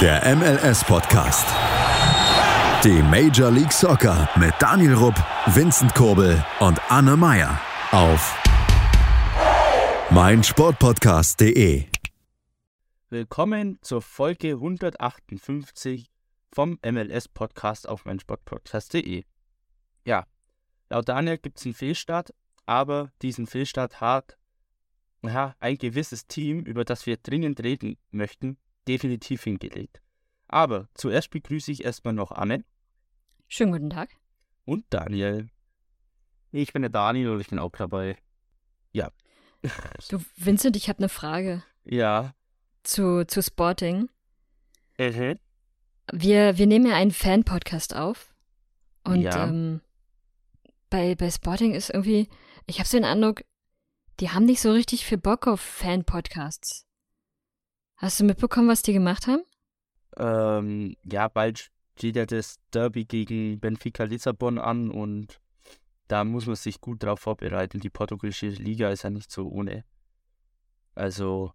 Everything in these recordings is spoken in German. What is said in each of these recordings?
Der MLS-Podcast. Die Major League Soccer mit Daniel Rupp, Vincent Kurbel und Anne Meyer auf meinsportpodcast.de. Willkommen zur Folge 158 vom MLS-Podcast auf meinsportpodcast.de. Ja, laut Daniel gibt es einen Fehlstart, aber diesen Fehlstart hat ja, ein gewisses Team, über das wir dringend reden möchten, definitiv hingelegt. Aber zuerst begrüße ich erstmal noch Anne. Schönen guten Tag. Und Daniel. Ich bin der Daniel und ich bin auch dabei. Ja. Du, Vincent, ich habe eine Frage. Ja. Zu, zu Sporting. Mhm. Wir, wir nehmen ja einen Fan-Podcast auf. Und Ja. ähm, bei, bei Sporting ist irgendwie, ich habe so den Eindruck, die haben nicht so richtig viel Bock auf Fan-Podcasts. Hast du mitbekommen, was die gemacht haben? Ähm, ja, bald steht ja das Derby gegen Benfica Lissabon an und da muss man sich gut drauf vorbereiten. Die portugiesische Liga ist ja nicht so ohne. Also,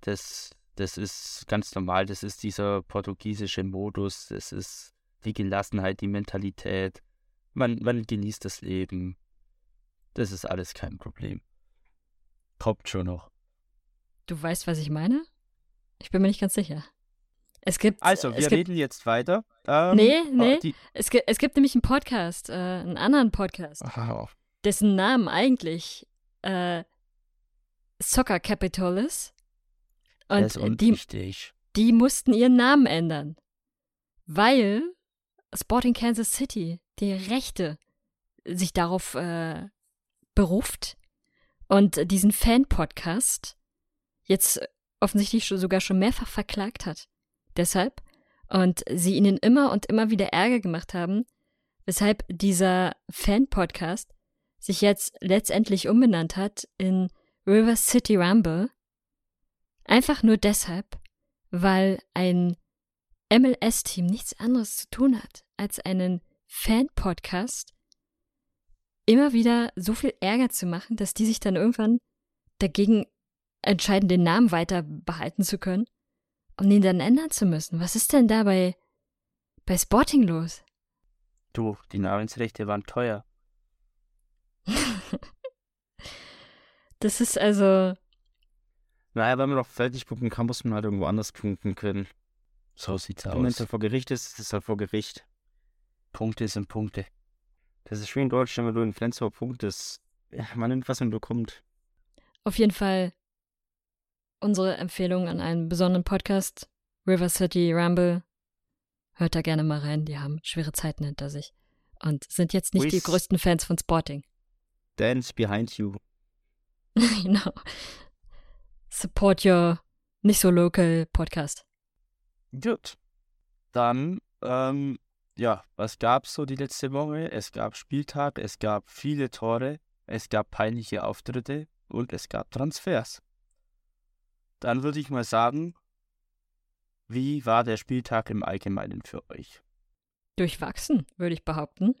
das, das ist ganz normal. Das ist dieser portugiesische Modus. Das ist die Gelassenheit, die Mentalität. Man, man genießt das Leben. Das ist alles kein Problem. Kommt schon noch. Du weißt, was ich meine? Ich bin mir nicht ganz sicher. Es gibt. Also, wir gibt, reden jetzt weiter. Ähm, Nee, oh, nee. Die, Es gibt, es gibt nämlich einen Podcast, äh, einen anderen Podcast. Aha, dessen Namen eigentlich äh, Soccer Capital ist. das Und ist äh, die, die mussten ihren Namen ändern, weil Sporting Kansas City die Rechte sich darauf äh, beruft und diesen Fan-Podcast jetzt offensichtlich sogar schon mehrfach verklagt hat. Deshalb. Und sie ihnen immer und immer wieder Ärger gemacht haben, weshalb dieser Fan-Podcast sich jetzt letztendlich umbenannt hat in River City Rumble. Einfach nur deshalb, weil ein MLS-Team nichts anderes zu tun hat, als einen Fan-Podcast immer wieder so viel Ärger zu machen, dass die sich dann irgendwann dagegen entscheiden, den Namen weiter behalten zu können und ihn dann ändern zu müssen. Was ist denn da bei, bei Sporting los? Du, die Namensrechte waren teuer. Das ist also, Naja, wenn man noch fertig punkten kann, muss man halt irgendwo anders punkten können. So sieht's Wenn es aus. halt vor Gericht ist, ist es halt vor Gericht. Punkte sind Punkte. Das ist schön in Deutschland, wenn du in Flensburg punktest. Ja, man nimmt, was man bekommt. Auf jeden Fall unsere Empfehlung an einen besonderen Podcast, River City Rumble. Hört da gerne mal rein, die haben schwere Zeiten hinter sich und sind jetzt nicht die With- größten Fans von Sporting. Dance behind you. genau. Support your nicht so local Podcast. Gut. Dann, ähm, ja, was gab's so die letzte Woche? Es gab Spieltag, es gab viele Tore, es gab peinliche Auftritte und es gab Transfers. Dann würde ich mal sagen, wie war der Spieltag im Allgemeinen für euch? Durchwachsen, würde ich behaupten.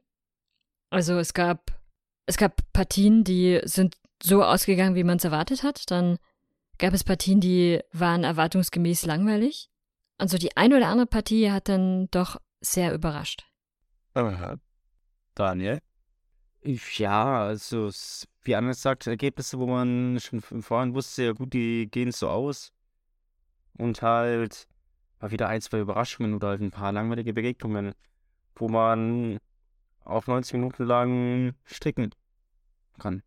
Also es gab, es gab Partien, die sind so ausgegangen, wie man es erwartet hat. Dann gab es Partien, die waren erwartungsgemäß langweilig. Und so die eine oder andere Partie hat dann doch sehr überrascht. Daniel? Ich- Ja, also, es- wie Anna sagt, Ergebnisse, wo man schon vorhin wusste, ja gut, die gehen so aus. Und halt mal wieder ein, zwei Überraschungen oder halt ein paar langweilige Begegnungen, wo man auf 90 Minuten lang stricken kann.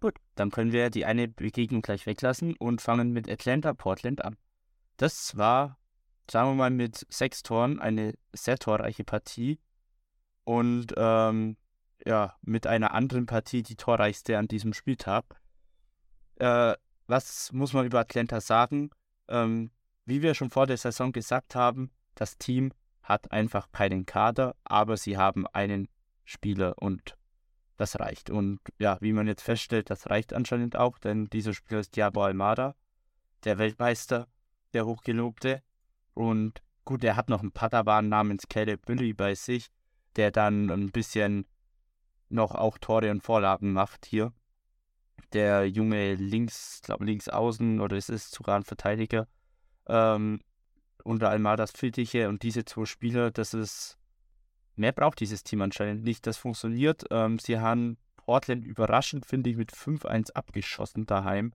Gut, dann können wir die eine Begegnung gleich weglassen und fangen mit Atlanta Portland an. Das war, sagen wir mal, mit sechs Toren eine sehr torreiche Partie und ähm, ja, mit einer anderen Partie die torreichste an diesem Spieltag. Äh, was muss man über Atlanta sagen? Ähm, wie wir schon vor der Saison gesagt haben, das Team hat einfach keinen Kader, aber sie haben einen Spieler und das reicht. Und ja, wie man jetzt feststellt, das reicht anscheinend auch, denn dieser Spieler ist Diabo Almada, der Weltmeister, der Hochgelobte. Und gut, er hat noch einen Padawan namens Caleb Billy bei sich, der dann ein bisschen noch auch Tore und Vorlagen macht hier. Der junge links, glaube links außen oder es ist sogar ein Verteidiger, ähm, unter Almadas Fittiche und diese zwei Spieler, das ist, mehr braucht dieses Team anscheinend nicht. Das funktioniert. Ähm, sie haben Portland überraschend, finde ich, mit 5-1 abgeschossen daheim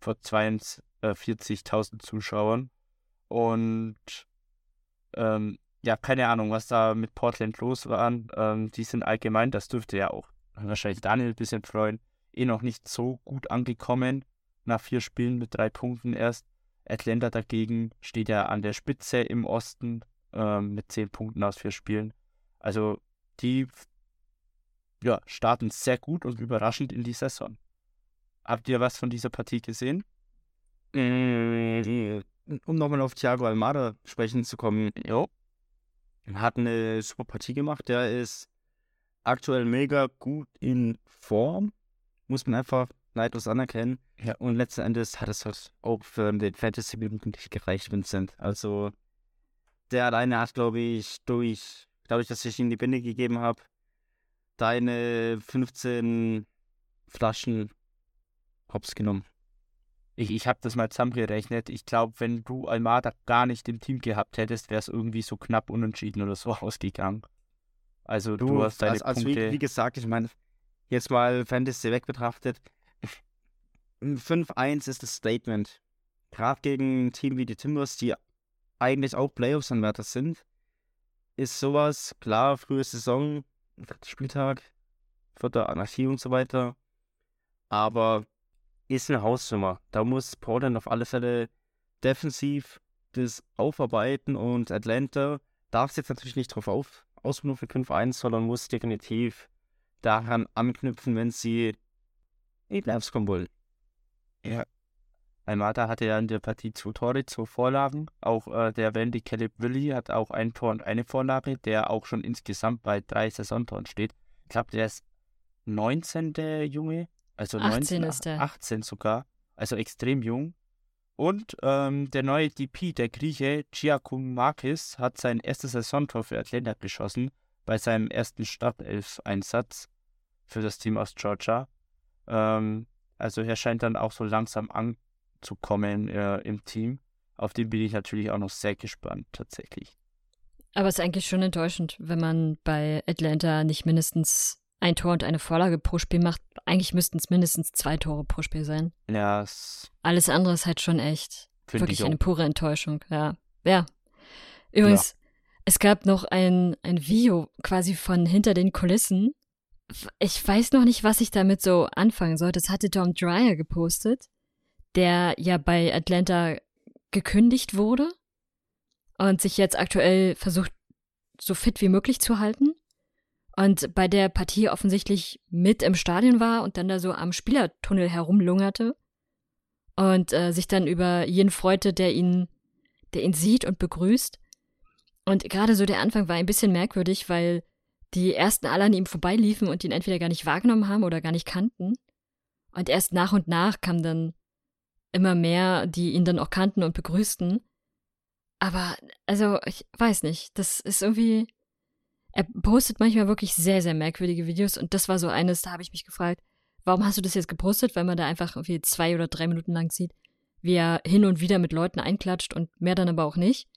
vor 42.000 Zuschauern. Und ähm, ja, keine Ahnung, was da mit Portland los war. Ähm, die sind allgemein, das dürfte ja auch wahrscheinlich Daniel ein bisschen freuen, eh noch nicht so gut angekommen. Nach vier Spielen mit drei Punkten erst. Atlanta dagegen steht ja an der Spitze im Osten ähm, mit zehn Punkten aus vier Spielen. Also die ja, starten sehr gut und überraschend in die Saison. Habt ihr was von dieser Partie gesehen? Äh, um nochmal auf Thiago Almada sprechen zu kommen. Jo. Hat eine super Partie gemacht. Der ist aktuell mega gut in Form. Muss man einfach neidlos anerkennen. Ja. Und letzten Endes hat es halt auch für den Fantasy-Minuten nicht gereicht, Vincent. Also, der alleine hat, glaube ich, durch, dadurch, dass ich ihm die Binde gegeben habe, deine 15 Flaschen hops genommen. Ich, ich habe das mal zusammengerechnet. Ich glaube, wenn du Almada gar nicht im Team gehabt hättest, wäre es irgendwie so knapp unentschieden oder so ausgegangen. Also du, hast deine also, also Punkte. wie, wie gesagt, ich meine, jetzt mal Fantasy weg betrachtet. 5-1 ist das Statement. Gerade gegen ein Team wie die Timbers, die eigentlich auch Playoffs-Anwärter sind, ist sowas, klar, frühe Saison, Spieltag, vierter Anarchie und so weiter. Aber ist eine Hausnummer. Da muss Portland auf alle Fälle defensiv das aufarbeiten und Atlanta darf es jetzt natürlich nicht drauf auf, ausruhen für 5-1, sondern muss definitiv daran anknüpfen, wenn sie die Playoffs kommen wollen. Ja. Almada hatte ja in der Partie zwei Tore, zwei Vorlagen. Auch äh, der Wendy Caleb Willi hat auch ein Tor und eine Vorlage, der auch schon insgesamt bei drei Saisontoren steht. Ich glaube, der ist 19. der Junge. Also 18 19, ist der. 18 sogar. Also extrem jung. Und ähm, der neue DP, der Grieche Giacomakis, hat sein erstes Saisontor für Atlanta geschossen bei seinem ersten Startelf-Einsatz für das Team aus Georgia. Ähm, also er scheint dann auch so langsam anzukommen äh, im Team. Auf den bin ich natürlich auch noch sehr gespannt, tatsächlich. Aber es ist eigentlich schon enttäuschend, wenn man bei Atlanta nicht mindestens ein Tor und eine Vorlage pro Spiel macht. Eigentlich müssten es mindestens zwei Tore pro Spiel sein. Ja, das Alles andere ist halt schon echt wirklich eine pure Enttäuschung. Ja. Ja. Übrigens, es gab noch ein, ein Video quasi von hinter den Kulissen. Ich weiß noch nicht, was ich damit so anfangen soll. Das hatte Tom Dreyer gepostet, der ja bei Atlanta gekündigt wurde und sich jetzt aktuell versucht, so fit wie möglich zu halten. Und bei der Partie offensichtlich mit im Stadion war und dann da so am Spielertunnel herumlungerte und äh, sich dann über jeden freute, der ihn, der ihn sieht und begrüßt. Und gerade so der Anfang war ein bisschen merkwürdig, weil die ersten alle an ihm vorbeiliefen und ihn entweder gar nicht wahrgenommen haben oder gar nicht kannten. Und erst nach und nach kamen dann immer mehr, die ihn dann auch kannten und begrüßten. Aber, also, ich weiß nicht, das ist irgendwie. Er postet manchmal wirklich sehr, sehr merkwürdige Videos und das war so eines, da habe ich mich gefragt, warum hast du das jetzt gepostet, weil man da einfach irgendwie zwei oder drei Minuten lang sieht, wie er hin und wieder mit Leuten einklatscht und mehr dann aber auch nicht.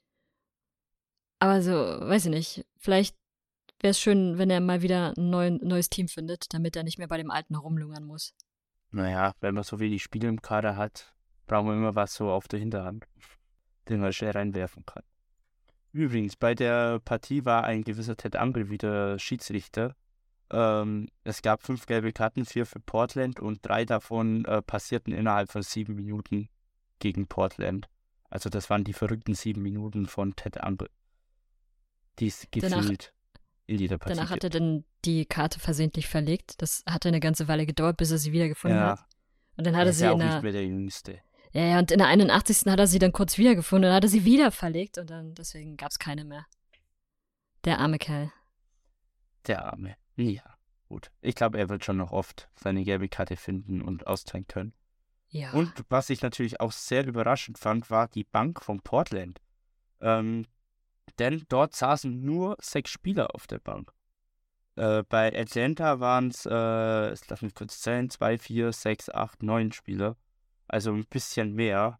Aber so, weiß ich nicht, vielleicht wäre es schön, wenn er mal wieder ein neuen, neues Team findet, damit er nicht mehr bei dem alten herumlungern muss. Naja, wenn man so wenig Spiele im Kader hat, brauchen wir immer was so auf der Hinterhand, den man schnell reinwerfen kann. Übrigens, bei der Partie war ein gewisser Ted Angle wieder Schiedsrichter. Ähm, es gab fünf gelbe Karten, vier für Portland und drei davon äh, passierten innerhalb von sieben Minuten gegen Portland. Also das waren die verrückten sieben Minuten von Ted Angle, die es gefühlt in jeder Partie Danach hat er dann die Karte versehentlich verlegt. Das hatte eine ganze Weile gedauert, bis er sie wiedergefunden ja, hat. Und dann hat er sie ja auch in nicht der, mehr der Jüngste. Ja, ja, und in der 81. hat er sie dann kurz wiedergefunden und hat er sie wieder verlegt und dann deswegen gab es keine mehr. Der arme Kerl. Der Arme. Ja, gut. Ich glaube, er wird schon noch oft seine gelbe Karte finden und austeilen können. Ja. Und was ich natürlich auch sehr überraschend fand, war die Bank von Portland. Ähm, denn dort saßen nur sechs Spieler auf der Bank. Äh, bei Atlanta waren es, äh, lass mich kurz zählen, zwei, vier, sechs, acht, neun Spieler. Also ein bisschen mehr.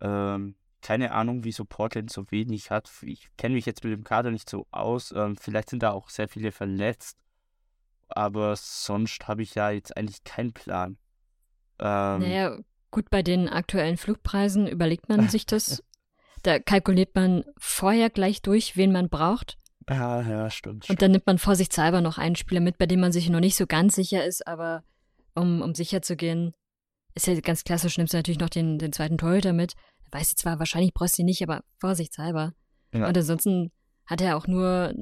Ähm, keine Ahnung, wieso Portland so wenig hat. Ich kenne mich jetzt mit dem Kader nicht so aus. Ähm, vielleicht sind da auch sehr viele verletzt. Aber sonst habe ich ja jetzt eigentlich keinen Plan. Ähm, naja, gut, bei den aktuellen Flugpreisen überlegt man sich das. Da kalkuliert man vorher gleich durch, wen man braucht. Ja, ja, stimmt. Und dann nimmt man vorsichtshalber noch einen Spieler mit, bei dem man sich noch nicht so ganz sicher ist, aber um, um sicher zu gehen, ist ja ganz klassisch, nimmst du natürlich noch den, den zweiten Torhüter mit. Weißt du zwar, wahrscheinlich brauchst du ihn nicht, aber vorsichtshalber. Ja. Und ansonsten hat er auch nur,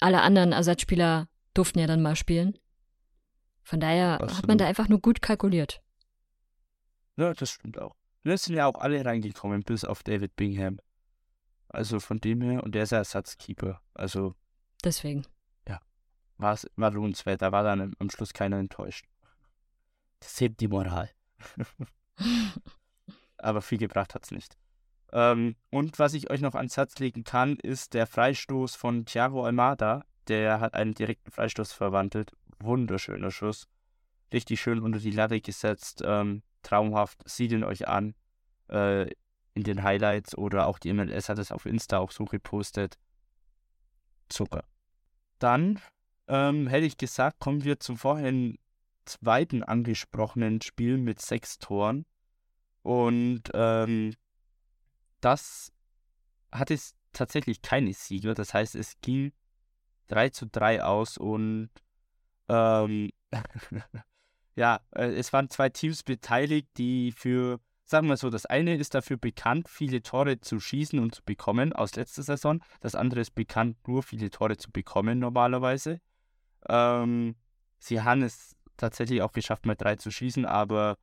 alle anderen Ersatzspieler durften ja dann mal spielen. Von daher Absolut. hat man da einfach nur gut kalkuliert. Ja, das stimmt auch. Es sind ja auch alle reingekommen, bis auf David Bingham. Also von dem her, und der ist ja Ersatzkeeper. Also. Deswegen. Ja. War's, war lohnenswert. Da war dann am Schluss keiner enttäuscht. Das hebt die Moral. Aber viel gebracht hat es nicht. Ähm, und was ich euch noch ans Herz legen kann, ist der Freistoß von Thiago Almada. Der hat einen direkten Freistoß verwandelt. Wunderschöner Schuss. Richtig schön unter die Latte gesetzt. Ähm, traumhaft. Sieht ihn euch an. Äh, in den Highlights oder auch die MLS hat es auf Insta auch so gepostet. Zucker. Dann ähm, hätte ich gesagt, kommen wir zum vorhin zweiten angesprochenen Spiel mit sechs Toren. Und ähm, das hat es tatsächlich keine Sieger. Das heißt, es ging 3 zu 3 aus und ähm, ja, äh, es waren zwei Teams beteiligt, die für sagen wir so, das eine ist dafür bekannt, viele Tore zu schießen und zu bekommen aus letzter Saison. Das andere ist bekannt, nur viele Tore zu bekommen normalerweise. Ähm, sie haben es tatsächlich auch geschafft, mal drei zu schießen, aber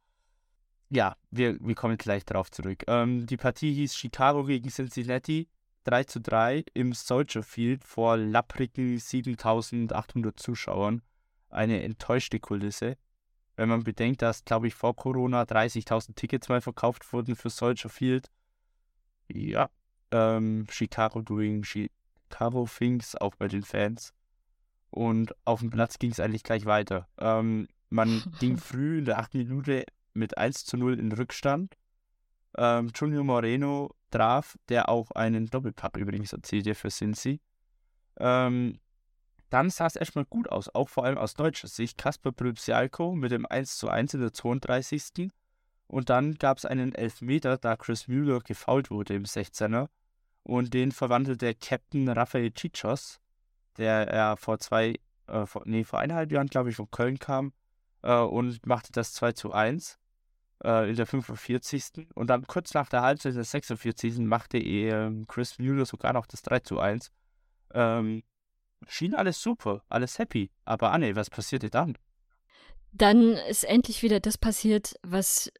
ja, wir, wir kommen gleich darauf zurück. Ähm, die Partie hieß Chicago gegen Cincinnati. 3 zu 3 im Soldier Field vor lapprigen 7800 Zuschauern. Eine enttäuschte Kulisse wenn man bedenkt, dass, glaube ich, vor Corona 30.000 Tickets mal verkauft wurden für Soldier Field. Ja, ähm, Chicago doing Chicago things, auch bei den Fans. Und auf dem Platz ging es eigentlich gleich weiter. Ähm, man ging früh in der 8. Minute mit 1 zu 0 in Rückstand. Ähm, Junior Moreno traf, der auch einen Doppelpack übrigens erzielte für Cincy. Ähm, dann sah es erstmal gut aus, auch vor allem aus deutscher Sicht. Kasper Brübsialko mit dem 1 zu 1 in der 32. Und dann gab es einen Elfmeter, da Chris Müller gefault wurde im 16er. Und den verwandelte Captain Rafael Chichos, der ja vor zwei, äh, vor, nee, vor eineinhalb Jahren, glaube ich, von Köln kam äh, und machte das 2 zu 1 äh, in der 45. Und dann kurz nach der Halbzeit in der 46. machte äh, Chris Müller sogar noch das 3 zu 1. Ähm, schien alles super, alles happy. Aber Anne, was passierte dann? Dann ist endlich wieder das passiert, was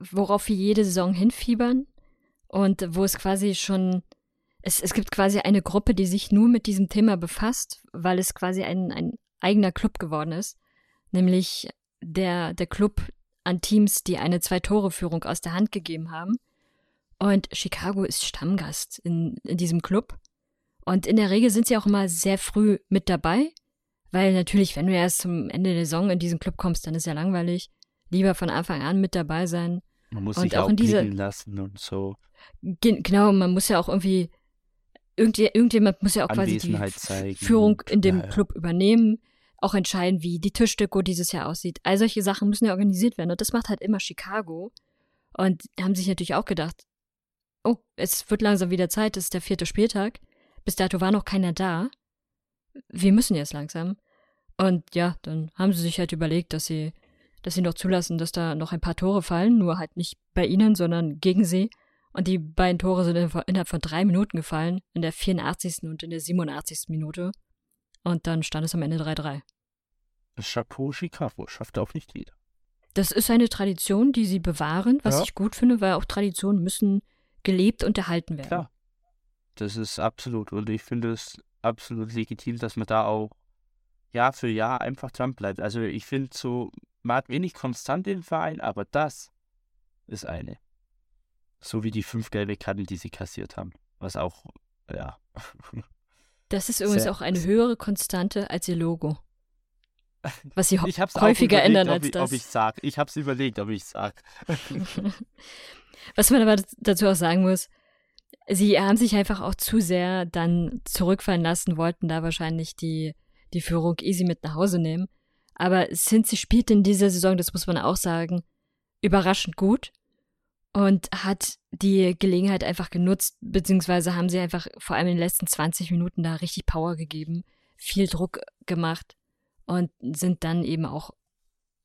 worauf wir jede Saison hinfiebern und wo es quasi schon es, es gibt quasi eine Gruppe, die sich nur mit diesem Thema befasst, weil es quasi ein, ein eigener Club geworden ist, nämlich der, der Club an Teams, die eine Zwei-Tore-Führung aus der Hand gegeben haben. Und Chicago ist Stammgast in, in diesem Club. Und in der Regel sind sie auch immer sehr früh mit dabei, weil natürlich, wenn du erst zum Ende der Saison in diesen Club kommst, dann ist ja langweilig. Lieber von Anfang an mit dabei sein. Man muss und sich auch, auch in diese, lassen und so. Genau, man muss ja auch irgendwie, irgendwie irgendjemand muss ja auch quasi die zeigen Führung in dem ja, Club übernehmen, auch entscheiden, wie die Tischdeko dieses Jahr aussieht. All solche Sachen müssen ja organisiert werden und das macht halt immer Chicago. Und haben sich natürlich auch gedacht, oh, es wird langsam wieder Zeit, es ist der vierte Spieltag. Bis dato war noch keiner da. Wir müssen jetzt langsam. Und ja, dann haben sie sich halt überlegt, dass sie, dass sie noch zulassen, dass da noch ein paar Tore fallen, nur halt nicht bei ihnen, sondern gegen sie. Und die beiden Tore sind innerhalb von drei Minuten gefallen, in der 84. und in der 87. Minute. Und dann stand es am Ende 3-3. Chapeau Chicago, schafft auch nicht jeder. Das ist eine Tradition, die sie bewahren, was ja. ich gut finde, weil auch Traditionen müssen gelebt und erhalten werden. Klar. Das ist absolut. Und ich finde es absolut legitim, dass man da auch Jahr für Jahr einfach dran bleibt. Also ich finde so, man hat wenig konstant im Verein, aber das ist eine. So wie die fünf gelbe Karten, die sie kassiert haben. Was auch, ja. Das ist übrigens auch eine höhere Konstante als ihr Logo. was sie häufiger überlegt, ändern ob als ich, das. Ob ich sag. Ich hab's überlegt, ob ich sag. Was man aber dazu auch sagen muss, sie haben sich einfach auch zu sehr dann zurückfallen lassen, wollten da wahrscheinlich die, die Führung easy mit nach Hause nehmen. Aber Cincy spielt in dieser Saison, das muss man auch sagen, überraschend gut und hat die Gelegenheit einfach genutzt, beziehungsweise haben sie einfach vor allem in den letzten 20 Minuten da richtig Power gegeben, viel Druck gemacht und sind dann eben auch,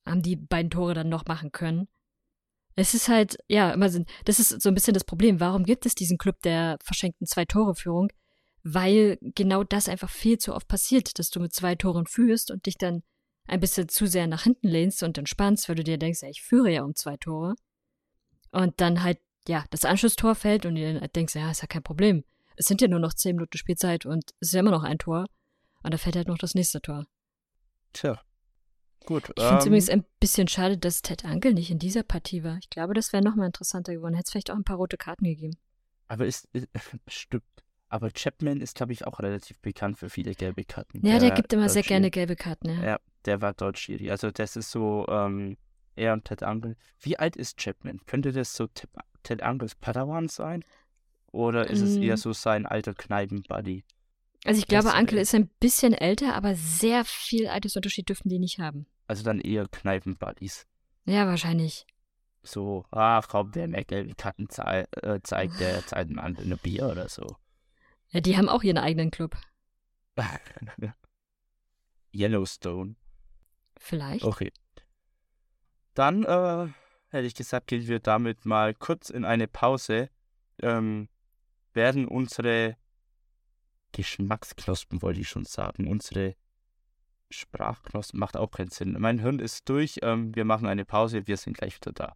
haben die beiden Tore dann noch machen können. Es ist halt, ja, immer so, das ist so ein bisschen das Problem. Warum gibt es diesen Club der verschenkten Zwei-Tore-Führung? Weil genau das einfach viel zu oft passiert, dass du mit zwei Toren führst und dich dann ein bisschen zu sehr nach hinten lehnst und entspannst, weil du dir denkst, ja, ich führe ja um zwei Tore. Und dann halt, ja, das Anschlusstor fällt und dir dann halt denkst, ja, ist ja kein Problem. Es sind ja nur noch zehn Minuten Spielzeit und es ist ja immer noch ein Tor. Und da fällt halt noch das nächste Tor. Tja. Gut. Ich finde es ähm, übrigens ein bisschen schade, dass Ted Ankel nicht in dieser Partie war. Ich glaube, das wäre nochmal interessanter geworden. Hätte es vielleicht auch ein paar rote Karten gegeben. Aber ist, ist stimmt. Aber Chapman ist, glaube ich, auch relativ bekannt für viele gelbe Karten. Ja, der gibt immer sehr gerne gelbe Karten, ja. Ja, der war dort Schiri. Also das ist so, ähm, er und Ted Angle. Wie alt ist Chapman? Könnte das so Ted, Ted Angles Padawan sein? Oder ist es eher Mm. so sein alter Kneipenbuddy? Also ich glaube, Ankel wär- ist ein bisschen älter, aber sehr viel Altersunterschied dürften die nicht haben. Also dann eher Kneipenbuddies. Ja, wahrscheinlich. So, ah, komm, wer mehr gelbe Karten zei äh, zeigt, der zahlt einem anderen ein Bier oder so. Ja, die haben auch ihren eigenen Club. Yellowstone. Vielleicht. Okay. Dann, äh, hätte ich gesagt, gehen wir damit mal kurz in eine Pause. Ähm, werden unsere Geschmacksknospen, wollte ich schon sagen, unsere Sprachknospen, macht auch keinen Sinn. Mein Hirn ist durch, ähm, wir machen eine Pause, wir sind gleich wieder da.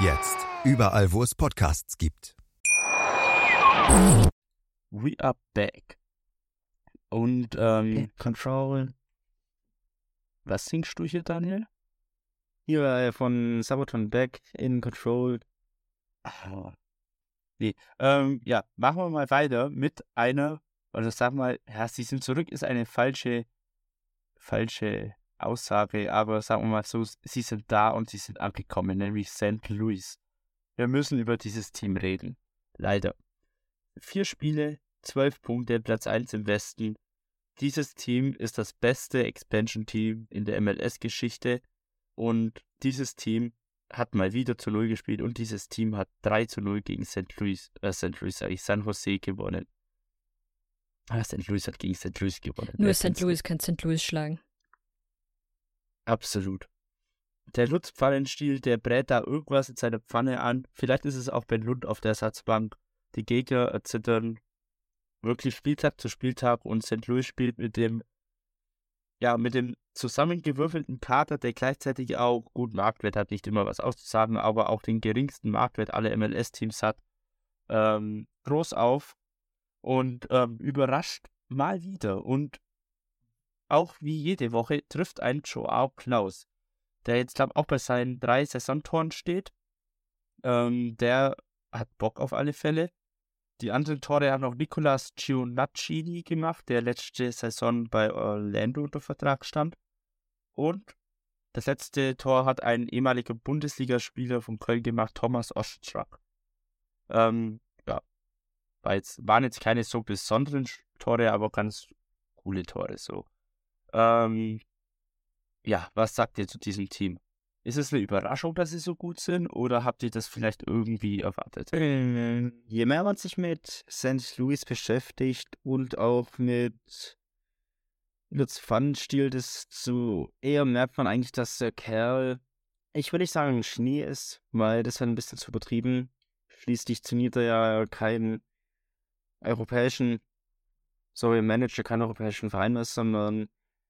Jetzt überall, wo es Podcasts gibt. We are back. Und, ähm, Control. was singst du hier, Daniel? Hier äh, von Sabaton Back in Control. Ah. Nee, ähm, ja, machen wir mal weiter mit einer, oder sag mal, ja, sie sind zurück, ist eine falsche, falsche Aussage, aber sagen wir mal so, sie sind da und sie sind angekommen, nämlich St. Louis. Wir müssen über dieses Team reden. Leider. Vier Spiele, zwölf Punkte, Platz 1 im Westen. Dieses Team ist das beste Expansion-Team in der MLS-Geschichte und dieses Team hat mal wieder zu Null gespielt und dieses Team hat 3 zu 0 gegen St. Louis, äh, St. Louis, sag ich, San Jose gewonnen. Ah, St. Louis hat gegen St. Louis gewonnen. Nur St. Louis kann St. Louis schlagen. Absolut. Der Lutz-Pfannenstiel, der brät da irgendwas in seiner Pfanne an. Vielleicht ist es auch Ben Lund auf der Ersatzbank. Die Gegner erzittern wirklich Spieltag zu Spieltag und St. Louis spielt mit dem, ja, mit dem zusammengewürfelten Kader, der gleichzeitig auch gut Marktwert hat, nicht immer was auszusagen, aber auch den geringsten Marktwert aller MLS-Teams hat, ähm, groß auf und ähm, überrascht mal wieder. Und auch wie jede Woche trifft ein Joao Klaus, der jetzt, glaube auch bei seinen drei Saisontoren steht. Ähm, der hat Bock auf alle Fälle. Die anderen Tore hat noch Nicolas Gionacini gemacht, der letzte Saison bei Orlando unter Vertrag stand. Und das letzte Tor hat ein ehemaliger Bundesligaspieler von Köln gemacht, Thomas Ostrak. Ähm, ja, war jetzt, waren jetzt keine so besonderen Tore, aber ganz coole Tore so. Ähm, ja, was sagt ihr zu diesem Team? Ist es eine Überraschung, dass sie so gut sind oder habt ihr das vielleicht irgendwie erwartet? Äh, Je mehr man sich mit St. Louis beschäftigt und auch mit Lutz Pfannenstiel, desto eher merkt man eigentlich, dass der Kerl, ich würde nicht sagen Schnee ist, weil das wäre ein bisschen zu übertrieben. Schließlich trainiert er ja keinen europäischen sorry, Manager keinen europäischen Verein mehr, sondern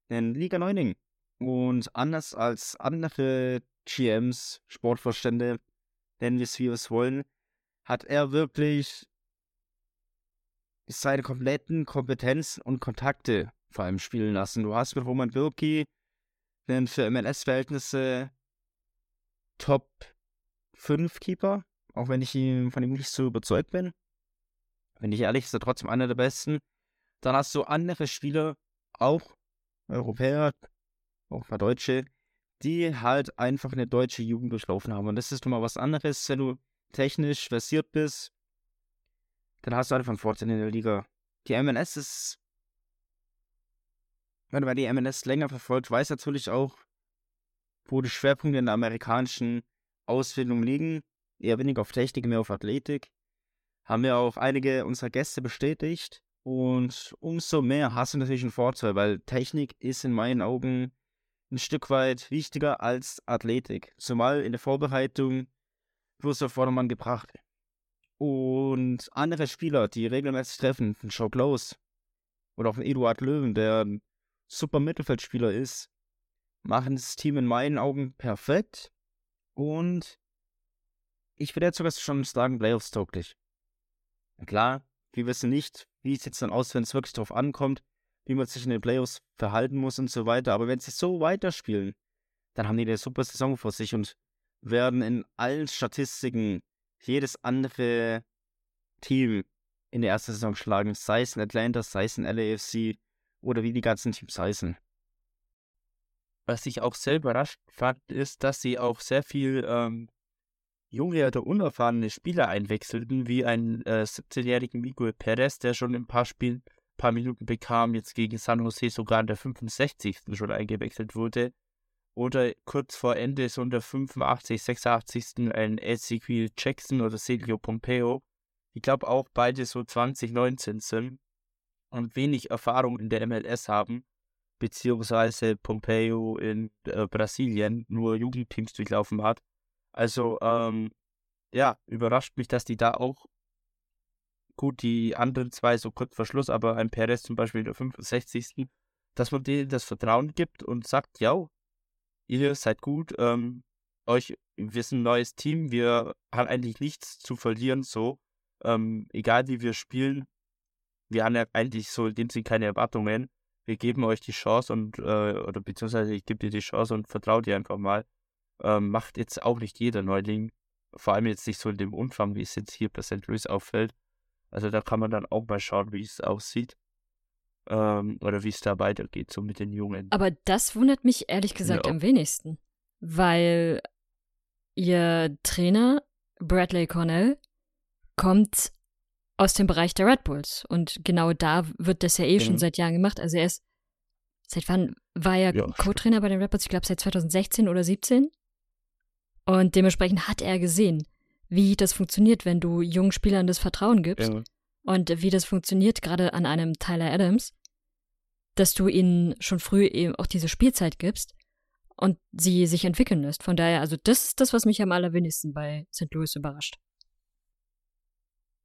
einen Liga Neuning. Und anders als andere GMs, Sportvorstände, nennen wir es wie wir es wollen, hat er wirklich seine kompletten Kompetenzen und Kontakte vor allem spielen lassen. Du hast mit Roman Wilkie einen für MLS-Verhältnisse Top 5 Keeper, auch wenn ich von ihm nicht so überzeugt bin. Wenn ich ehrlich, ist er trotzdem einer der besten. Dann hast du andere Spieler, auch Europäer, auch mal Deutsche, die halt einfach eine deutsche Jugend durchlaufen haben. Und das ist nun mal was anderes, wenn du technisch versiert bist, dann hast du einfach einen Vorteil in der Liga. Die MLS ist, wenn man die MLS länger verfolgt, weiß natürlich auch, wo die Schwerpunkte in der amerikanischen Ausbildung liegen. Eher weniger auf Technik, mehr auf Athletik. Haben ja auch einige unserer Gäste bestätigt. Und umso mehr hast du natürlich einen Vorteil, weil Technik ist in meinen Augen ein Stück weit wichtiger als Athletik. Zumal in der Vorbereitung du auf Vordermann gebracht. Und andere Spieler, die regelmäßig treffen, ein Joe Close oder auch Eduard Löwen, der ein super Mittelfeldspieler ist, machen das Team in meinen Augen perfekt. Und ich würde jetzt sogar schon sagen, Playoffs-tauglich. Klar, wir wissen nicht, wie es jetzt dann aus, wenn es wirklich darauf ankommt, wie man sich in den Playoffs verhalten muss und so weiter. Aber wenn sie so weiterspielen, dann haben die eine super Saison vor sich und werden in allen Statistiken jedes andere Team in der ersten Saison schlagen. Sei es in Atlanta, sei es in LAFC oder wie die ganzen Teams heißen. Was ich auch sehr überrascht fand, ist, dass sie auch sehr viel ähm, junge oder unerfahrene Spieler einwechselten, wie ein äh, 17-jährigen Miguel Perez, der schon in ein paar Spielen paar Minuten bekam, jetzt gegen San Jose sogar in der 65. schon eingewechselt wurde. Oder kurz vor Ende so in der 85, 86. ein Ezequiel Jackson oder Sergio Pompeo. Ich glaube auch beide so 2019 sind und wenig Erfahrung in der MLS haben, beziehungsweise Pompeo in äh, Brasilien nur Jugendteams durchlaufen hat. Also, ähm, ja, überrascht mich, dass die da auch gut, die anderen zwei so kurz vor Schluss, aber ein Perez zum Beispiel in der 65. dass man denen das Vertrauen gibt und sagt, ja, ihr seid gut, ähm, euch, wir sind ein neues Team, wir haben eigentlich nichts zu verlieren, so, ähm, egal wie wir spielen, wir haben ja eigentlich so in dem Sinne keine Erwartungen, wir geben euch die Chance und, äh, oder beziehungsweise ich gebe dir die Chance und vertraue dir einfach mal, ähm, macht jetzt auch nicht jeder Neuling, vor allem jetzt nicht so in dem Umfang, wie es jetzt hier bei St. Louis auffällt, also da kann man dann auch mal schauen, wie es aussieht. Ähm, oder wie es da weitergeht, so mit den Jungen. Aber das wundert mich ehrlich gesagt ja. am wenigsten. Weil ihr Trainer, Bradley Cornell, kommt aus dem Bereich der Red Bulls. Und genau da wird das ja eh mhm. schon seit Jahren gemacht. Also er ist, seit wann war er ja. Co-Trainer bei den Red Bulls? Ich glaube seit 2016 oder 17. Und dementsprechend hat er gesehen, wie das funktioniert, wenn du jungen Spielern das Vertrauen gibst. Ja. Und wie das funktioniert, gerade an einem Tyler Adams, dass du ihnen schon früh eben auch diese Spielzeit gibst und sie sich entwickeln lässt. Von daher, also das ist das, was mich am allerwenigsten bei St. Louis überrascht.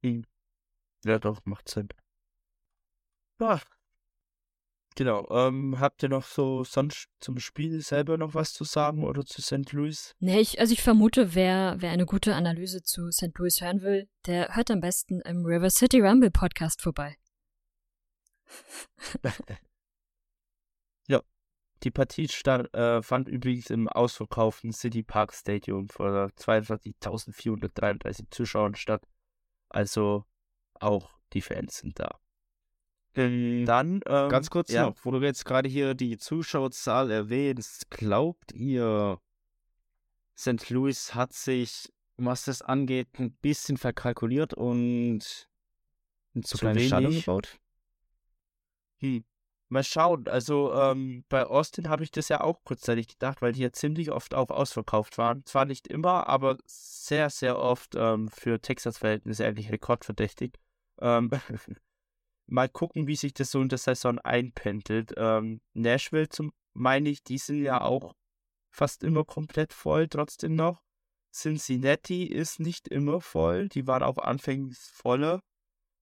Hm. Ja, doch, macht Sinn. Ja, Genau. Ähm, habt ihr noch so sonst zum Spiel selber noch was zu sagen oder zu St. Louis? Nee, ich, also ich vermute, wer, wer eine gute Analyse zu St. Louis hören will, der hört am besten im River City Rumble Podcast vorbei. ja. Die Partie stand, äh, fand übrigens im ausverkauften City Park Stadium vor 22.433 Zuschauern statt. Also auch die Fans sind da. Dann, ähm, ganz kurz ja. noch, wo du jetzt gerade hier die Zuschauerzahl erwähnst, glaubt ihr, St. Louis hat sich, was das angeht, ein bisschen verkalkuliert und zu, zu kleines Stadion gebaut? Hm. Mal schauen. Also ähm, bei Austin habe ich das ja auch kurzzeitig gedacht, weil die ja ziemlich oft auch ausverkauft waren. Zwar nicht immer, aber sehr, sehr oft ähm, für Texas-Verhältnisse eigentlich rekordverdächtig. Ähm, mal gucken, wie sich das so in der Saison einpendelt. Ähm, Nashville, zum, meine ich, die sind ja auch fast immer komplett voll, trotzdem noch. Cincinnati ist nicht immer voll, die waren auch anfänglich voller.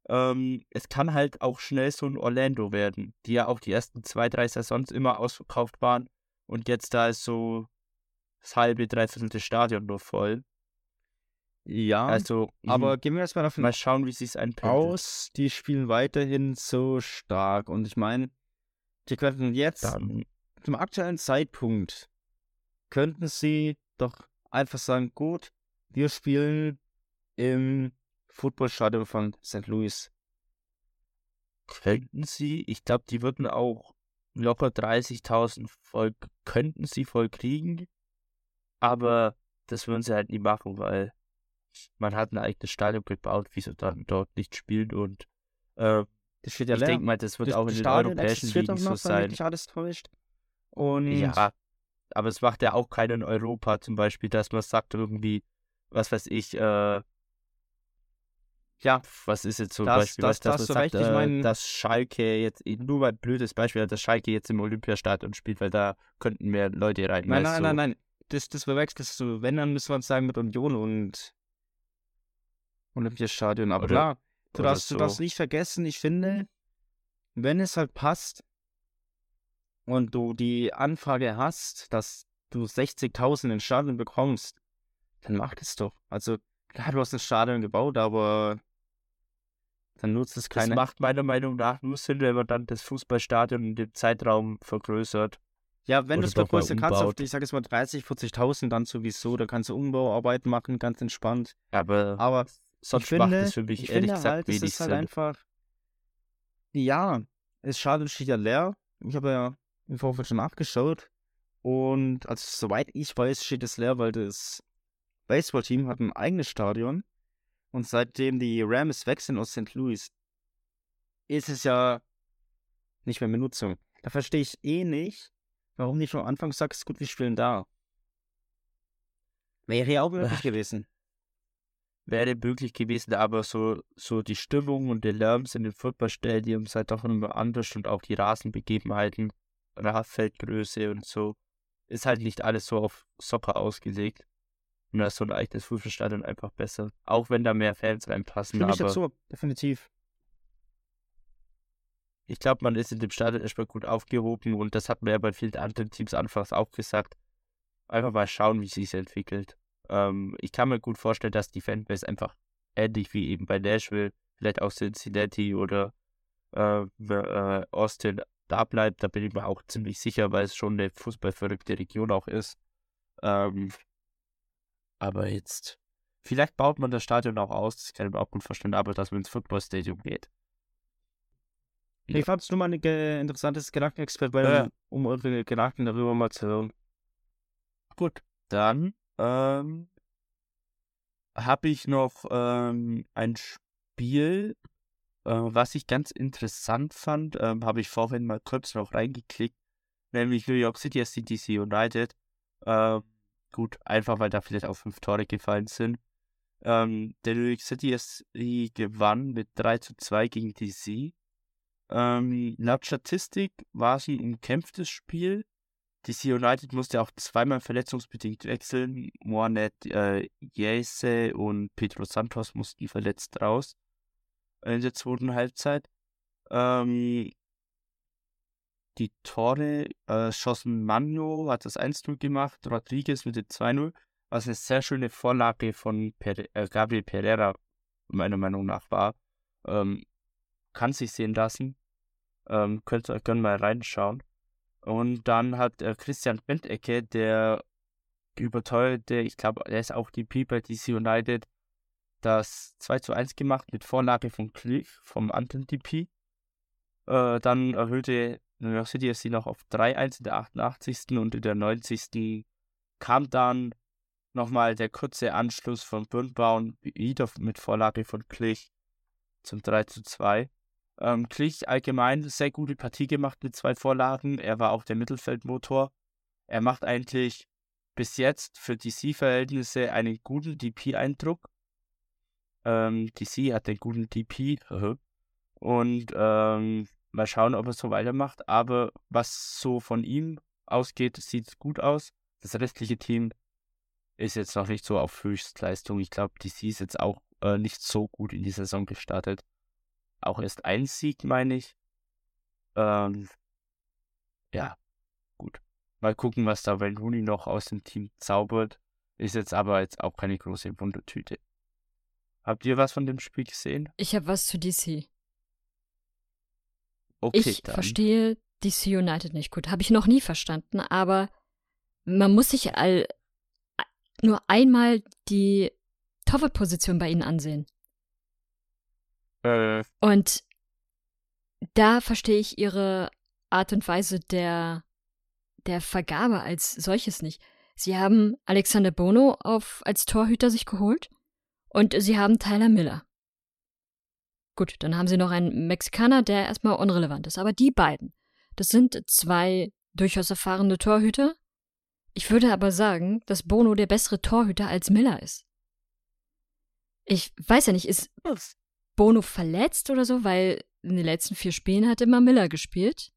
ähm, es kann halt auch schnell so ein Orlando werden, die ja auch die ersten zwei, drei Saisons immer ausverkauft waren. Und jetzt da ist so das halbe, dreiviertel Stadion nur voll. Ja, Also, aber aber gehen wir erstmal davon mal schauen, wie sich einpendelt. aus, die spielen weiterhin so stark. Und ich meine, die könnten jetzt Dann, zum aktuellen Zeitpunkt könnten sie doch einfach sagen, gut, wir spielen im Footballstadion von St. Louis. könnten sie, ich glaube, die würden auch locker 30.000 voll, könnten sie voll kriegen, aber das würden sie halt nie machen, weil man hat ein eigenes Stadion gebaut, wieso dann dort nicht spielen und äh, Das steht ja ich denke mal, das wird Das auch in den Stadion europäischen Ligen so sein. alles täuscht. Und Ja, aber es macht ja auch keiner in Europa zum Beispiel, dass man sagt irgendwie, was weiß ich, äh, ja, was ist jetzt zum Das- Beispiel, das- was, dass das man so sagt, recht, ich äh, mein- dass Schalke jetzt, nur mal ein blödes Beispiel, dass Schalke jetzt im Olympiastadion spielt, weil da könnten mehr Leute rein. Nein, nein, du? nein, nein. Das, das verwechselst du. Wenn, dann müssen wir uns sagen mit Union und Olympiastadion. Aber Oder- klar, du darfst, du darfst so. nicht vergessen, ich finde, wenn es halt passt und du die Anfrage hast, dass du 60.000 in Stadion bekommst, dann mach das doch. Also, klar, du hast ein Stadion gebaut, aber dann nutzt es Das keine. macht meiner Meinung nach nur Sinn, wenn man dann das Fußballstadion in dem Zeitraum vergrößert. Ja, wenn du es vergrößern kannst, auf, ich sage jetzt mal 30, 40.000, dann sowieso, da kannst du Umbauarbeiten machen, ganz entspannt. Aber Aber sonst ich finde, macht es für mich ich ehrlich finde gesagt halt, es wenig ist halt Sinn. einfach, ja, es Stadion steht ja leer. Ich habe ja im Vorfeld schon nachgeschaut und also soweit ich weiß, steht es leer, weil das Baseballteam hat ein eigenes Stadion und seitdem die Rams weg sind aus St. Louis, ist es ja nicht mehr in Benutzung. Da verstehe ich eh nicht, warum nicht von Anfang sagst, gut, wir spielen da. Wäre ja auch möglich gewesen. Wäre möglich gewesen, aber so, so die Stimmung und der Lärm in den Footballstadien sind doch immer anders und auch die Rasenbegebenheiten, Feldgröße und so, ist halt nicht alles so auf Soccer ausgelegt. Und da ist so ein eigenes Fußballstadion einfach besser. Auch wenn da mehr Fans reinpassen, Stimme ich aber dazu, definitiv. ich glaube, man ist in dem Stadion erstmal gut aufgehoben und das hat man ja bei vielen anderen Teams anfangs auch gesagt. Einfach mal schauen, wie sich entwickelt. Ähm, ich kann mir gut vorstellen, dass die Fanbase einfach ähnlich wie eben bei Nashville, vielleicht auch Cincinnati oder äh, äh, Austin da bleibt. Da bin ich mir auch ziemlich sicher, weil es schon eine fußballverrückte Region auch ist. Ähm, aber jetzt, vielleicht baut man das Stadion auch aus, das kann ich mir auch gut vorstellen, aber dass man ins Footballstadium geht. Ich fand es nur mal ein ge interessantes Gedankenexperiment, Ja. um eure Gedanken darüber mal zu hören. Gut, dann ähm, habe ich noch ähm, ein Spiel, äh, was ich ganz interessant fand, ähm, habe ich vorhin mal kurz noch reingeklickt, nämlich New York City CDC United. Ähm, gut, einfach weil da vielleicht auch fünf Tore gefallen sind. Ähm, der New York City SC gewann mit 3 zu 2 gegen DC. Ähm, laut Statistik war es ein umkämpftes Spiel. DC United musste auch zweimal verletzungsbedingt wechseln. Mohamed äh, Yese und Pedro Santos mussten verletzt raus in der zweiten Halbzeit. Ähm, die Tore äh, schossen Mano, hat das 1-0 gemacht, Rodriguez mit dem 2-0, was eine sehr schöne Vorlage von Pere äh, Gabriel Pereira meiner Meinung nach war. Ähm, kann sich sehen lassen. Ähm, könnt ihr gerne mal reinschauen. Und dann hat äh, Christian Bentecke, der überteuerte, ich glaube, er ist auch DP bei DC United, das 2 zu 1 gemacht mit Vorlage von Cliff, vom anderen DP. Äh, dann erhöhte New York City FC noch auf 3-1 in der 88. und in der 90. kam dann nochmal der kurze Anschluss von Birnbaum wieder mit Vorlage von Klich zum 3 zu 2. Ähm, Klich allgemein sehr gute Partie gemacht mit zwei Vorlagen. Er war auch der Mittelfeldmotor. Er macht eigentlich bis jetzt für DC-Verhältnisse einen guten DP-Eindruck. Ähm, DC hat den guten DP. Und ähm, mal schauen, ob er so weitermacht. Aber was so von ihm ausgeht, sieht gut aus. Das restliche Team ist jetzt noch nicht so auf Höchstleistung. Ich glaube, DC ist jetzt auch äh, nicht so gut in die Saison gestartet. Auch erst ein Sieg, meine ich. Ähm, ja, gut. Mal gucken, was da Wayne Rooney noch aus dem Team zaubert. Ist jetzt aber jetzt auch keine große Wundertüte. Habt ihr was von dem Spiel gesehen? Ich habe was zu DC. Okay, ich dann. verstehe DC United nicht gut. Habe ich noch nie verstanden, aber man muss sich all, nur einmal die Torwartposition bei ihnen ansehen. Äh, Und da verstehe ich ihre Art und Weise der, der Vergabe als solches nicht. Sie haben Alexander Bono auf, als Torhüter sich geholt und sie haben Tyler Miller. Gut, dann haben sie noch einen Mexikaner, der erstmal unrelevant ist. Aber die beiden, das sind zwei durchaus erfahrene Torhüter. Ich würde aber sagen, dass Bono der bessere Torhüter als Miller ist. Ich weiß ja nicht, ist Bono verletzt oder so, weil in den letzten vier Spielen hat immer Miller gespielt.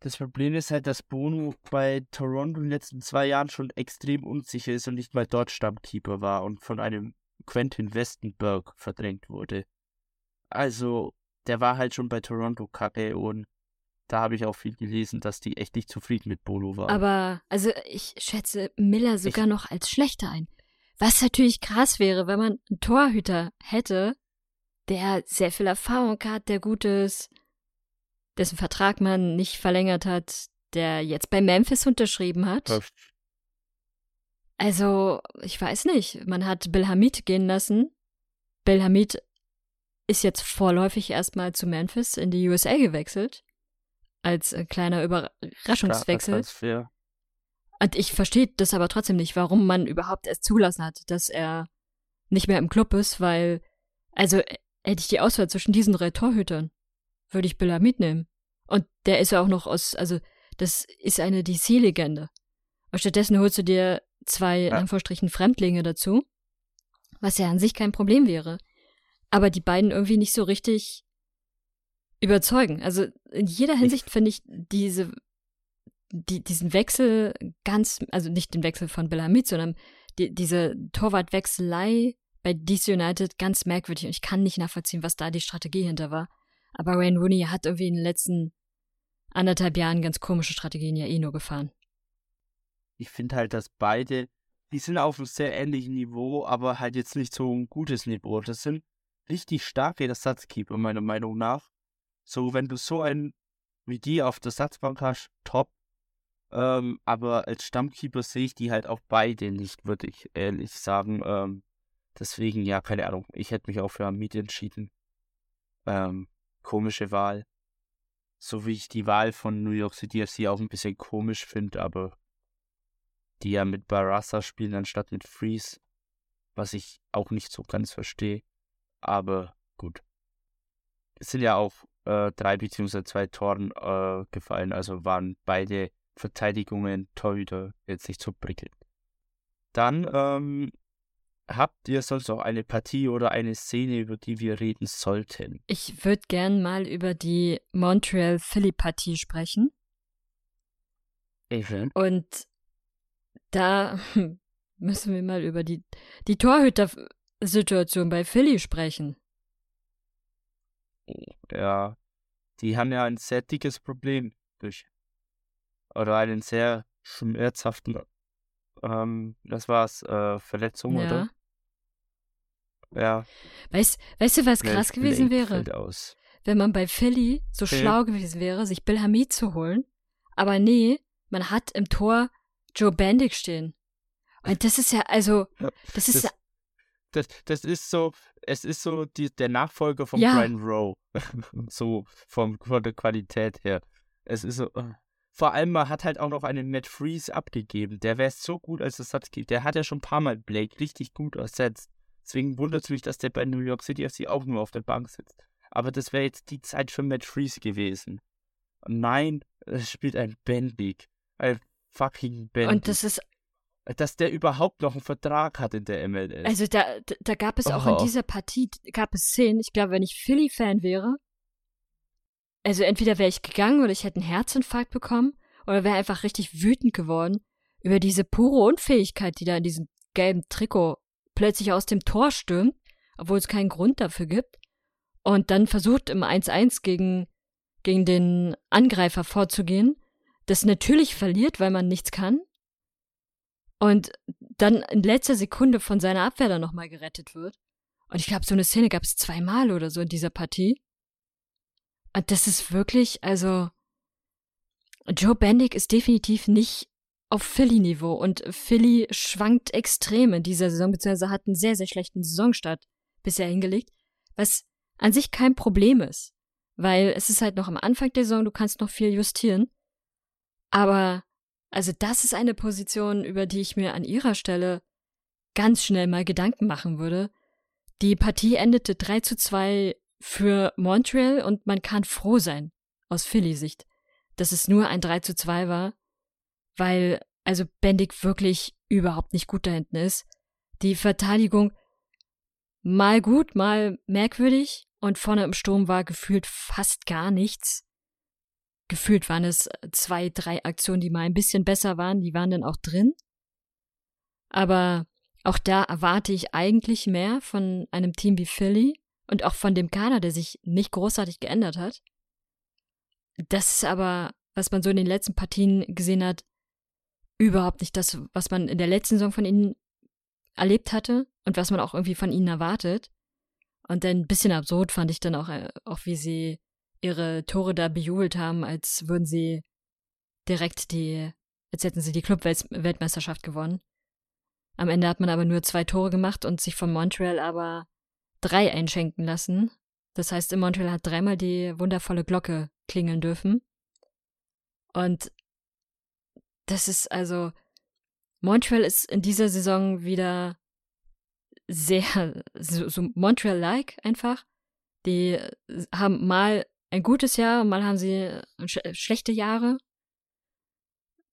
Das Problem ist halt, dass Bono bei Toronto in den letzten zwei Jahren schon extrem unsicher ist und nicht mal dort Stammkeeper war und von einem Quentin Westenberg verdrängt wurde. Also, der war halt schon bei Toronto kacke und da habe ich auch viel gelesen, dass die echt nicht zufrieden mit Bono waren. Aber, also ich schätze Miller sogar noch als schlechter ein. Was natürlich krass wäre, wenn man einen Torhüter hätte, der sehr viel Erfahrung hat, der gut ist, dessen Vertrag man nicht verlängert hat, der jetzt bei Memphis unterschrieben hat. Also, ich weiß nicht. Man hat Bill Hamid gehen lassen. Bill Hamid ist jetzt vorläufig erstmal zu Memphis in die USA gewechselt. Als äh, kleiner Überraschungswechsel. Und ich verstehe das aber trotzdem nicht, warum man überhaupt erst zulassen hat, dass er nicht mehr im Club ist, weil, also äh, hätte ich die Auswahl zwischen diesen drei Torhütern, würde ich Billa mitnehmen. Und der ist ja auch noch aus, also das ist eine DC-Legende. Und stattdessen holst du dir zwei, in. Anführungsstrichen, Fremdlinge dazu, was ja an sich kein Problem wäre. Aber die beiden irgendwie nicht so richtig überzeugen. Also in jeder Hinsicht finde ich diese, die, diesen Wechsel ganz, also nicht den Wechsel von Belhamid, sondern die, diese Torwartwechselei bei DC United ganz merkwürdig und ich kann nicht nachvollziehen, was da die Strategie hinter war. Aber Wayne Rooney hat irgendwie in den letzten anderthalb Jahren ganz komische Strategien ja eh nur gefahren. Ich finde halt, dass beide, die sind auf einem sehr ähnlichen Niveau, aber halt jetzt nicht so ein gutes Niveau. Das sind richtig starke Ersatzkeeper, meiner Meinung nach. So, wenn du so einen wie die auf der Satzbank hast, top. Ähm, aber als Stammkeeper sehe ich die halt auch beide nicht, würde ich ehrlich sagen. Ähm, deswegen, ja, keine Ahnung. Ich hätte mich auch für Hamid entschieden. Ähm, komische Wahl. So wie ich die Wahl von New York City FC auch ein bisschen komisch finde, aber die ja mit Barassa spielen anstatt mit Freeze, was ich auch nicht so ganz verstehe. Aber gut. Es sind ja auch äh, drei beziehungsweise zwei Toren äh, gefallen, also waren beide Verteidigungen Torhüter jetzt nicht so prickelnd. Dann ähm, habt ihr sonst noch eine Partie oder eine Szene, über die wir reden sollten? Ich würde gern mal über die Montreal-Philly-Partie sprechen. Even. Und da müssen wir mal über die, die Torhüter-Situation bei Philly sprechen. Ja, die haben ja ein sehr dickes Problem durch. Oder einen sehr schmerzhaften, ähm, das war's, äh, Verletzung, Ja. oder? Ja. Weißt, weißt du, was krass Blake gewesen wäre? fällt aus. wenn man bei Philly so Okay. schlau gewesen wäre, sich Bill Hamid zu holen. Aber nee, man hat im Tor Joe Bandick stehen. Und das ist ja, also, Ja, das ist das- Das, das ist so, es ist so die, der Nachfolger von Ja. Brian Rowe. so vom, von der Qualität her. Es ist so. äh, Vor allem, man hat halt auch noch einen Matt Freeze abgegeben. Der wäre so gut als Ersatzkeeper. Der hat ja schon ein paar Mal Blake richtig gut ersetzt. Deswegen wundert es mich, dass der bei New York City FC auch nur auf der Bank sitzt. Aber das wäre jetzt die Zeit für Matt Freeze gewesen. Nein, es spielt ein Bendig. Ein fucking Bendig. und das ist, dass der überhaupt noch einen Vertrag hat in der MLS. also da, da- gab es auch in Oh. dieser Partie, gab es Szenen, ich glaube, wenn ich Philly-Fan wäre, also entweder wäre ich gegangen oder ich hätte einen Herzinfarkt bekommen oder wäre einfach richtig wütend geworden über diese pure Unfähigkeit, die da in diesem gelben Trikot plötzlich aus dem Tor stürmt, obwohl es keinen Grund dafür gibt. und dann versucht im 1-1 gegen, gegen den Angreifer vorzugehen, das natürlich verliert, weil man nichts kann. Und dann in letzter Sekunde von seiner Abwehr dann nochmal gerettet wird. Und ich glaube, so eine Szene gab es zweimal oder so in dieser Partie. Und das ist wirklich, also, Joe Bendick ist definitiv nicht auf Philly-Niveau und Philly schwankt extrem in dieser Saison, beziehungsweise hat einen sehr, sehr schlechten Saisonstart bisher hingelegt, was an sich kein Problem ist, weil es ist halt noch am Anfang der Saison, du kannst noch viel justieren. Aber, also das ist eine Position, über die ich mir an ihrer Stelle ganz schnell mal Gedanken machen würde. Die Partie endete 3 zu 2 für Montreal und man kann froh sein, aus Philly-Sicht, dass es nur ein 3 zu 2 war, weil also Bendig wirklich überhaupt nicht gut da hinten ist. Die Verteidigung mal gut, mal merkwürdig und vorne im Sturm war gefühlt fast gar nichts. Gefühlt waren es zwei, drei Aktionen, die mal ein bisschen besser waren, die waren dann auch drin. Aber auch da erwarte ich eigentlich mehr von einem Team wie Philly und auch von dem Kader, der sich nicht großartig geändert hat. Das ist aber, was man so in den letzten Partien gesehen hat, überhaupt nicht das, was man in der letzten Saison von ihnen erlebt hatte und was man auch irgendwie von ihnen erwartet. Und dann ein bisschen absurd fand ich dann auch, äh, auch wie sie ihre Tore da bejubelt haben, als würden sie direkt die, als hätten sie die Club-Weltmeisterschaft gewonnen. Am Ende hat man aber nur zwei Tore gemacht und sich von Montreal aber drei einschenken lassen. Das heißt, in Montreal hat dreimal die wundervolle Glocke klingeln dürfen. Und das ist also, Montreal ist in dieser Saison wieder sehr, so, so Montreal-like einfach. Die haben mal ein gutes Jahr, mal haben sie sch schlechte Jahre.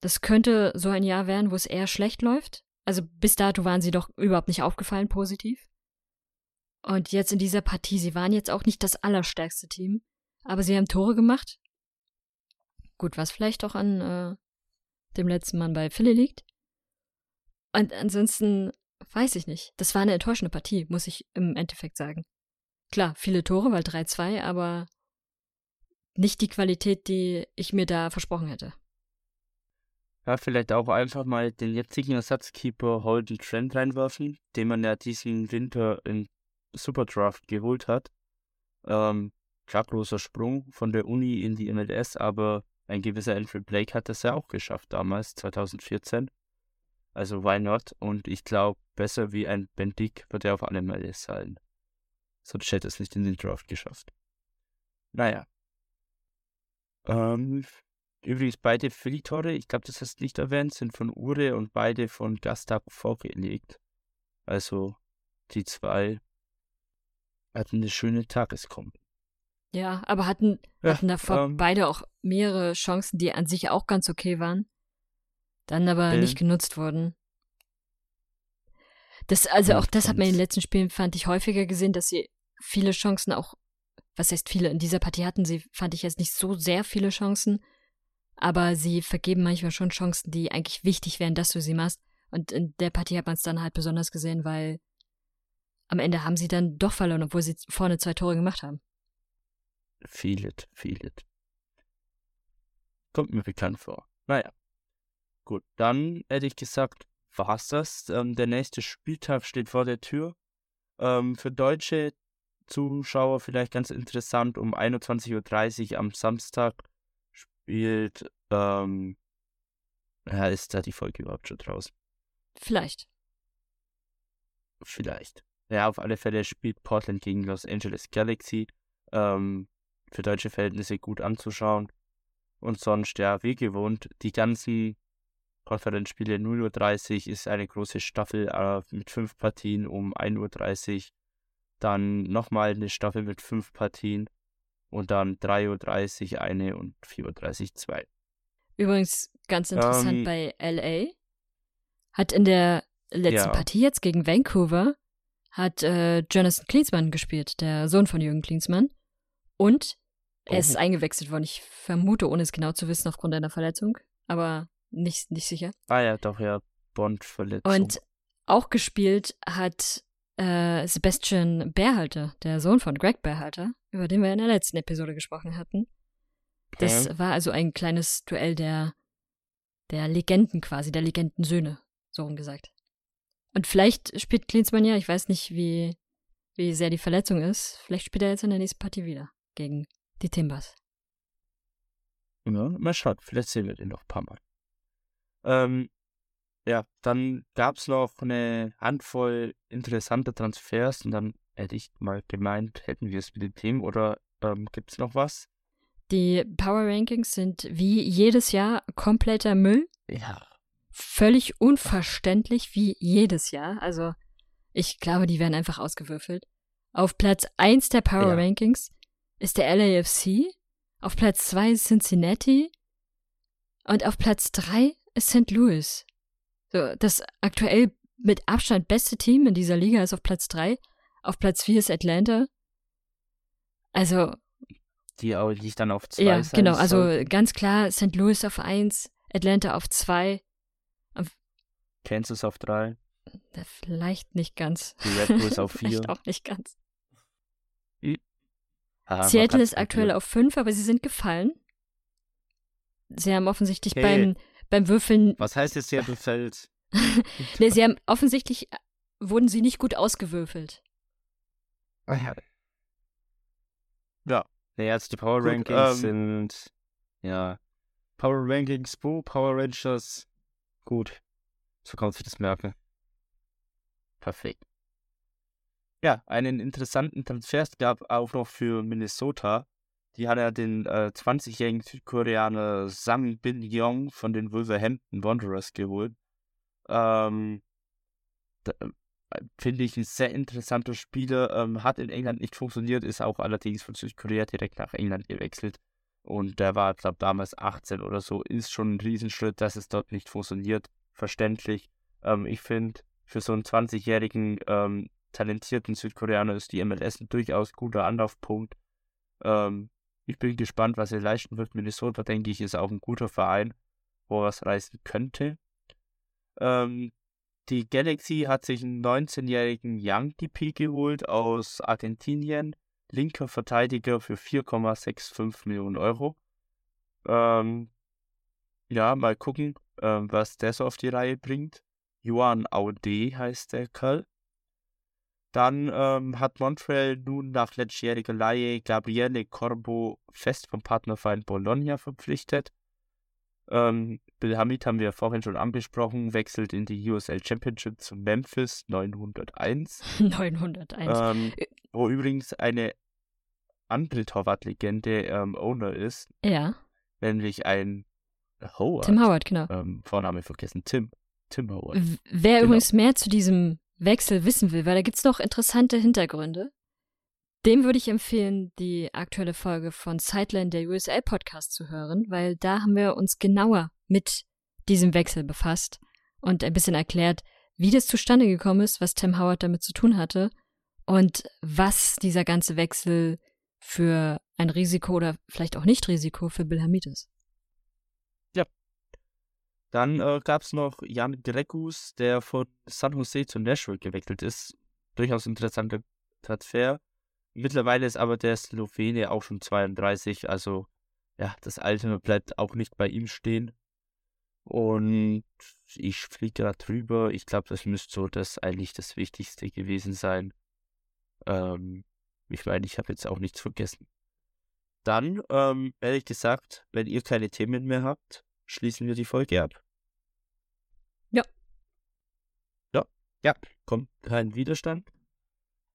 Das könnte so ein Jahr werden, wo es eher schlecht läuft. Also bis dato waren sie doch überhaupt nicht aufgefallen positiv. Und jetzt in dieser Partie, sie waren jetzt auch nicht das allerstärkste Team, aber sie haben Tore gemacht. Gut, was vielleicht auch an äh, dem letzten Mann bei Philly liegt. Und ansonsten weiß ich nicht. Das war eine enttäuschende Partie, muss ich im Endeffekt sagen. Klar, viele Tore, weil 3-2, aber nicht die Qualität, die ich mir da versprochen hätte. Ja, vielleicht auch einfach mal den jetzigen Ersatzkeeper Holden Trent reinwerfen, den man ja diesen Winter in Superdraft geholt hat. Ähm, klar, großer Sprung von der Uni in die MLS, aber ein gewisser Alfred Blake hat das ja auch geschafft damals, 2014. Also why not? Und ich glaube, besser wie ein Ben Dick wird er auf alle Meile sein. Sonst hätte es nicht in den Draft geschafft. Naja. Ähm, übrigens beide Philly-Tore, ich glaube, das hast du nicht erwähnt, sind von Ure und beide von Gustav vorgelegt. Also die zwei hatten eine schöne Tageskombi. Ja, aber hatten, ja, hatten davor ähm, beide auch mehrere Chancen, die an sich auch ganz okay waren, dann aber äh, nicht genutzt wurden. Das, also auch das hat man in den letzten Spielen, fand ich, häufiger gesehen, dass sie viele Chancen auch, was heißt viele, in dieser Partie hatten sie, fand ich jetzt nicht so sehr viele Chancen, aber sie vergeben manchmal schon Chancen, die eigentlich wichtig wären, dass du sie machst. Und in der Partie hat man es dann halt besonders gesehen, weil am Ende haben sie dann doch verloren, obwohl sie vorne zwei Tore gemacht haben. Feel it, feel it. Kommt mir bekannt vor. Naja. Gut, dann hätte ich gesagt, war's das. Ähm, der nächste Spieltag steht vor der Tür. Ähm, für deutsche Zuschauer vielleicht ganz interessant, um 21.30 Uhr am Samstag spielt, ähm, ja, ist da die Folge überhaupt schon draußen? Vielleicht. Vielleicht. Ja, auf alle Fälle spielt Portland gegen Los Angeles Galaxy. Ähm, für deutsche Verhältnisse gut anzuschauen. Und sonst, ja, wie gewohnt, die ganzen Konferenzspiele 0.30 Uhr ist eine große Staffel äh, mit fünf Partien um 1.30 Uhr. Dann nochmal eine Staffel mit fünf Partien. Und dann 3.30 Uhr eine und 4.30 Uhr zwei. Übrigens ganz interessant ähm, bei LA. Hat in der letzten ja. Partie jetzt gegen Vancouver hat äh, Jonathan Klinsmann gespielt, der Sohn von Jürgen Klinsmann. Und er oh. ist eingewechselt worden. Ich vermute, ohne es genau zu wissen, aufgrund einer Verletzung. Aber nicht, nicht sicher. Ah ja, doch, ja. Bond-Verletzung. Und auch gespielt hat äh, Sebastian Bärhalter, der Sohn von Greg Bärhalter, über den wir in der letzten Episode gesprochen hatten. Okay. Das war also ein kleines Duell der, der Legenden quasi, der Legendensöhne, so rum gesagt. Und vielleicht spielt Klinsmann ja, ich weiß nicht, wie, wie sehr die Verletzung ist, vielleicht spielt er jetzt in der nächsten Partie wieder gegen die Timbers. Ja, mal schauen, vielleicht sehen wir den noch ein paar Mal. Ähm, ja, dann gab es noch eine Handvoll interessante Transfers und dann hätte ich mal gemeint, hätten wir es mit den Themen oder ähm, gibt es noch was? Die Power Rankings sind wie jedes Jahr kompletter Müll. Ja. Völlig unverständlich wie jedes Jahr. Also ich glaube, die werden einfach ausgewürfelt. Auf Platz 1 der Power ja. Rankings ist der LAFC. Auf Platz 2 ist Cincinnati. Und auf Platz 3 ist St. Louis. So, das aktuell mit Abstand beste Team in dieser Liga ist auf Platz 3. Auf Platz 4 ist Atlanta. Also. Die auch nicht dann auf 2 Ja, genau. Also soll. ganz klar St. Louis auf 1, Atlanta auf 2. Kansas auf 3. Vielleicht nicht ganz. Die Red Bulls auf 4. Vielleicht auch nicht ganz. Seattle ist aktuell auf 5, aber sie sind gefallen. Sie haben offensichtlich okay. beim beim Würfeln. Was heißt jetzt hier befällt? nee, sie haben offensichtlich wurden sie nicht gut ausgewürfelt. Ah, ja. Ja. Naja, jetzt die Power gut, Rankings ähm, sind ja Power Rankings, Bo, Power Rangers. Gut. So kann man sich das merken. Perfekt. Ja, einen interessanten Transfer gab auch noch für Minnesota. Die hat ja den äh, 20-jährigen Südkoreaner Sang Bin Yong von den Wolverhampton Wanderers geholt. Ähm, äh, Finde ich ein sehr interessanter Spieler. Ähm, hat in England nicht funktioniert, ist auch allerdings von Südkorea direkt nach England gewechselt. Und der war, glaube damals 18 oder so. Ist schon ein Riesenschritt, dass es dort nicht funktioniert. Verständlich. Ähm, ich finde, für so einen 20-jährigen ähm, talentierten Südkoreaner ist die MLS ein durchaus guter Anlaufpunkt. Ähm, ich bin gespannt, was er leisten wird. Minnesota, denke ich, ist auch ein guter Verein, wo er was reißen könnte. Ähm, die Galaxy hat sich einen 19-jährigen Young DP geholt aus Argentinien. Linker Verteidiger für 4,65 Millionen Euro. Ähm, ja, mal gucken, ähm, was der so auf die Reihe bringt. Juan Aude heißt der Kerl. Dann ähm, hat Montreal nun nach letztjähriger Leihe Gabriele Corbo fest vom Partnerverein Bologna verpflichtet. Ähm, Bill Hamid haben wir vorhin schon angesprochen, wechselt in die USL Championship zu Memphis 901. 901. Ähm, wo übrigens eine andere Torwartlegende ähm, Owner ist. Ja. Nämlich ein Howard. Tim Howard, genau. Ähm, Vorname vergessen. Tim. Tim Howard. wer genau. übrigens mehr zu diesem Wechsel wissen will, weil da gibt es noch interessante Hintergründe, dem würde ich empfehlen, die aktuelle Folge von Sideline der USL Podcast zu hören, weil da haben wir uns genauer mit diesem Wechsel befasst und ein bisschen erklärt, wie das zustande gekommen ist, was Tim Howard damit zu tun hatte und was dieser ganze Wechsel für ein Risiko oder vielleicht auch nicht Risiko für Bill Hamid ist. Dann äh, gab es noch Jan Gregus, der von San Jose zu Nashville gewechselt ist. Durchaus interessanter Transfer. Mittlerweile ist aber der Slowene auch schon 32, also ja, das Alter bleibt auch nicht bei ihm stehen. Und ich fliege da drüber. Ich glaube, das müsste so das eigentlich das Wichtigste gewesen sein. Ähm, ich meine, ich habe jetzt auch nichts vergessen. Dann, ähm, ehrlich gesagt, wenn ihr keine Themen mehr habt, schließen wir die Folge ab. Ja. Ja, ja, kommt kein Widerstand.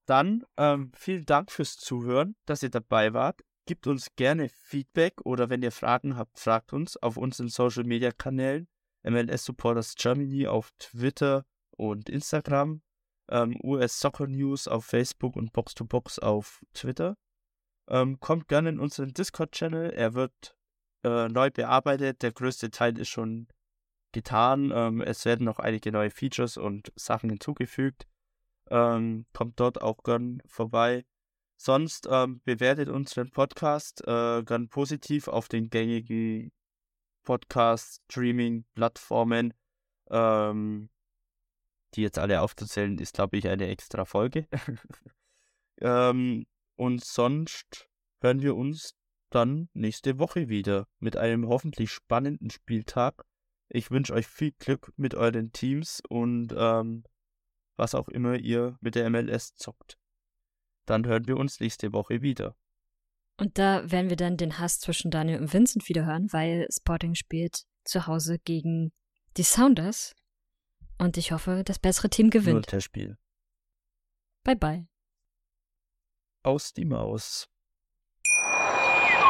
Dann ähm, vielen Dank fürs Zuhören, dass ihr dabei wart. Gebt uns gerne Feedback oder wenn ihr Fragen habt, fragt uns auf unseren Social Media Kanälen. MLS Supporters Germany auf Twitter und Instagram, ähm, US Soccer News auf Facebook und Box to Box auf Twitter. Ähm, kommt gerne in unseren Discord-Channel. Er wird äh, neu bearbeitet. Der größte Teil ist schon getan. Ähm, es werden noch einige neue Features und Sachen hinzugefügt. Ähm, kommt dort auch gern vorbei. Sonst ähm, bewertet unseren Podcast äh, gern positiv auf den gängigen Podcast-Streaming-Plattformen. Ähm, die jetzt alle aufzuzählen, ist, glaube ich, eine extra Folge. ähm, und sonst hören wir uns dann nächste Woche wieder mit einem hoffentlich spannenden Spieltag. Ich wünsche euch viel Glück mit euren Teams und ähm, was auch immer ihr mit der MLS zockt. Dann hören wir uns nächste Woche wieder. Und da werden wir dann den Hass zwischen Daniel und Vincent wieder hören, weil Sporting spielt zu Hause gegen die Sounders. Und ich hoffe, das bessere Team gewinnt. Nur Spiel. Bye bye. Aus die Maus.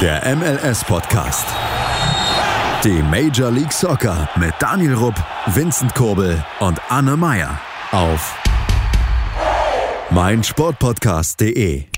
Der MLS-Podcast. Die Major League Soccer mit Daniel Rupp, Vincent Kurbel und Anne Meyer auf meinsportpodcast.de.